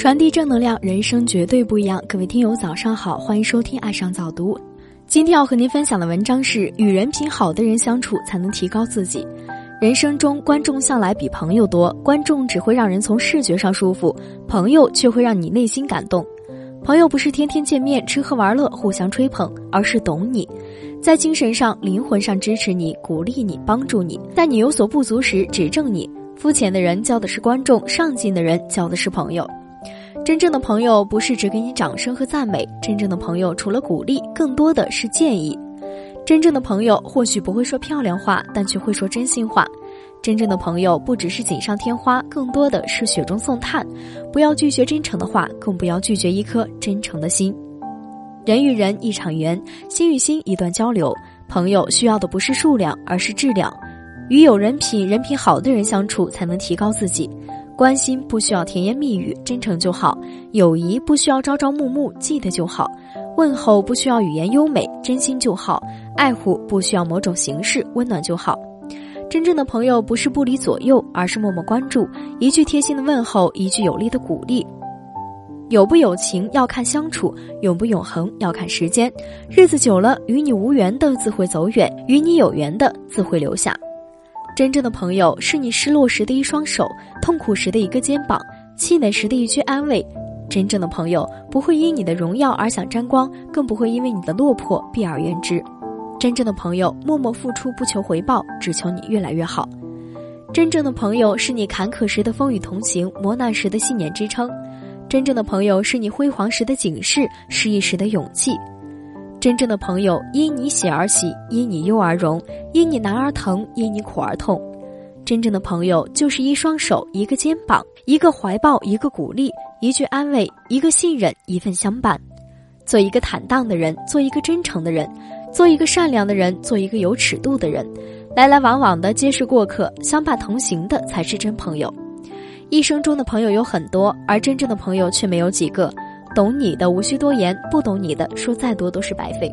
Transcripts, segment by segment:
传递正能量，人生绝对不一样。各位听友，早上好，欢迎收听《爱上早读》。今天要和您分享的文章是：与人品好的人相处，才能提高自己。人生中，观众向来比朋友多，观众只会让人从视觉上舒服，朋友却会让你内心感动。朋友不是天天见面吃喝玩乐互相吹捧，而是懂你，在精神上、灵魂上支持你、鼓励你、帮助你，在你有所不足时指正你。肤浅的人交的是观众，上进的人交的是朋友。真正的朋友不是只给你掌声和赞美，真正的朋友除了鼓励，更多的是建议。真正的朋友或许不会说漂亮话，但却会说真心话。真正的朋友不只是锦上添花，更多的是雪中送炭。不要拒绝真诚的话，更不要拒绝一颗真诚的心。人与人一场缘，心与心一段交流。朋友需要的不是数量，而是质量。与有人品、人品好的人相处，才能提高自己。关心不需要甜言蜜语，真诚就好；友谊不需要朝朝暮暮，记得就好；问候不需要语言优美，真心就好；爱护不需要某种形式，温暖就好。真正的朋友不是不离左右，而是默默关注，一句贴心的问候，一句有力的鼓励。有不有情要看相处，永不永恒要看时间。日子久了，与你无缘的自会走远，与你有缘的自会留下。真正的朋友是你失落时的一双手，痛苦时的一个肩膀，气馁时的一句安慰。真正的朋友不会因你的荣耀而想沾光，更不会因为你的落魄避而远之。真正的朋友默默付出不求回报，只求你越来越好。真正的朋友是你坎坷时的风雨同行，磨难时的信念支撑。真正的朋友是你辉煌时的警示，失意时的勇气。真正的朋友因你喜而喜，因你忧而荣，因你难而疼，因你苦而痛。真正的朋友就是一双手，一个肩膀，一个怀抱，一个鼓励，一句安慰，一个信任，一份相伴。做一个坦荡的人，做一个真诚的人，做一个善良的人，做一个有尺度的人。来来往往的皆是过客，相伴同行的才是真朋友。一生中的朋友有很多，而真正的朋友却没有几个。懂你的无需多言，不懂你的说再多都是白费。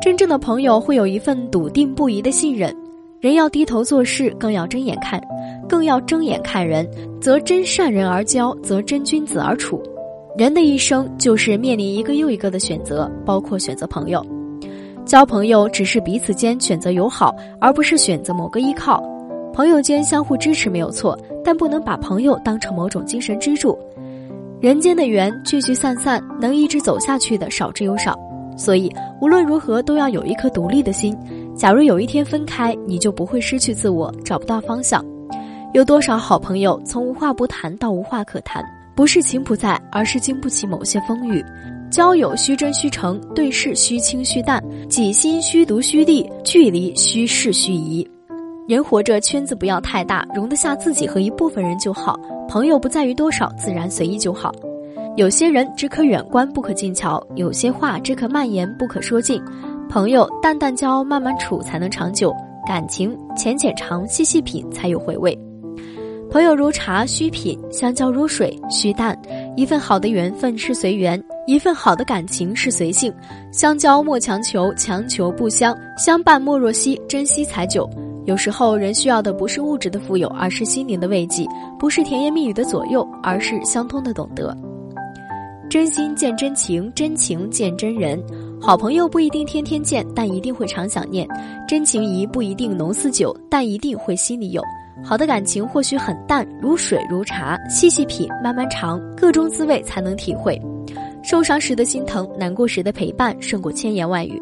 真正的朋友会有一份笃定不移的信任。人要低头做事，更要睁眼看，更要睁眼看人，则真善人而交，则真君子而处。人的一生就是面临一个又一个的选择，包括选择朋友。交朋友只是彼此间选择友好，而不是选择某个依靠。朋友间相互支持没有错，但不能把朋友当成某种精神支柱。人间的缘聚聚散散，能一直走下去的少之又少，所以无论如何都要有一颗独立的心。假如有一天分开，你就不会失去自我，找不到方向。有多少好朋友从无话不谈到无话可谈，不是情不在，而是经不起某些风雨。交友需真需诚，对事需轻需淡，己心需独需利，距离需适需宜。人活着，圈子不要太大，容得下自己和一部分人就好。朋友不在于多少，自然随意就好。有些人只可远观不可近瞧，有些话只可慢言不可说尽。朋友淡淡交，慢慢处才能长久。感情浅浅尝，细细品才有回味。朋友如茶，需品；相交如水，需淡。一份好的缘分是随缘，一份好的感情是随性。相交莫强求，强求不相；相伴莫若惜，珍惜才久。有时候，人需要的不是物质的富有，而是心灵的慰藉；不是甜言蜜语的左右，而是相通的懂得。真心见真情，真情见真人。好朋友不一定天天见，但一定会常想念；真情谊不一定浓似酒，但一定会心里有。好的感情或许很淡，如水如茶，细细品，慢慢尝，各种滋味才能体会。受伤时的心疼，难过时的陪伴，胜过千言万语。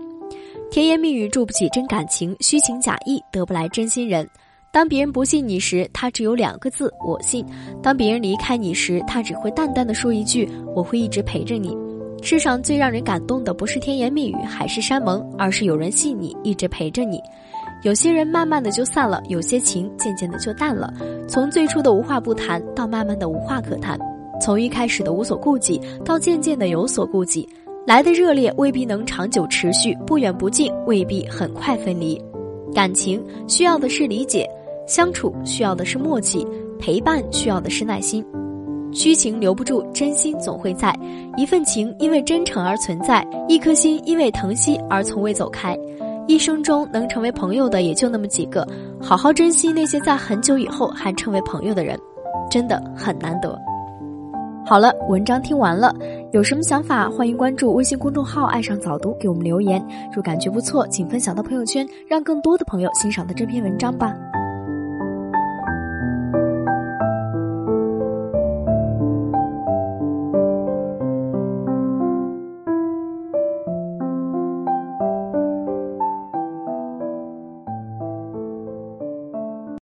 甜言蜜语筑不起真感情，虚情假意得不来真心人。当别人不信你时，他只有两个字：我信；当别人离开你时，他只会淡淡的说一句：我会一直陪着你。世上最让人感动的，不是甜言蜜语，海誓山盟，而是有人信你，一直陪着你。有些人慢慢的就散了，有些情渐渐的就淡了。从最初的无话不谈，到慢慢的无话可谈；从一开始的无所顾忌，到渐渐的有所顾忌。来的热烈未必能长久持续，不远不近未必很快分离。感情需要的是理解，相处需要的是默契，陪伴需要的是耐心。虚情留不住，真心总会在。一份情因为真诚而存在，一颗心因为疼惜而从未走开。一生中能成为朋友的也就那么几个，好好珍惜那些在很久以后还成为朋友的人，真的很难得。好了，文章听完了，有什么想法，欢迎关注微信公众号“爱上早读”，给我们留言。若感觉不错，请分享到朋友圈，让更多的朋友欣赏到这篇文章吧。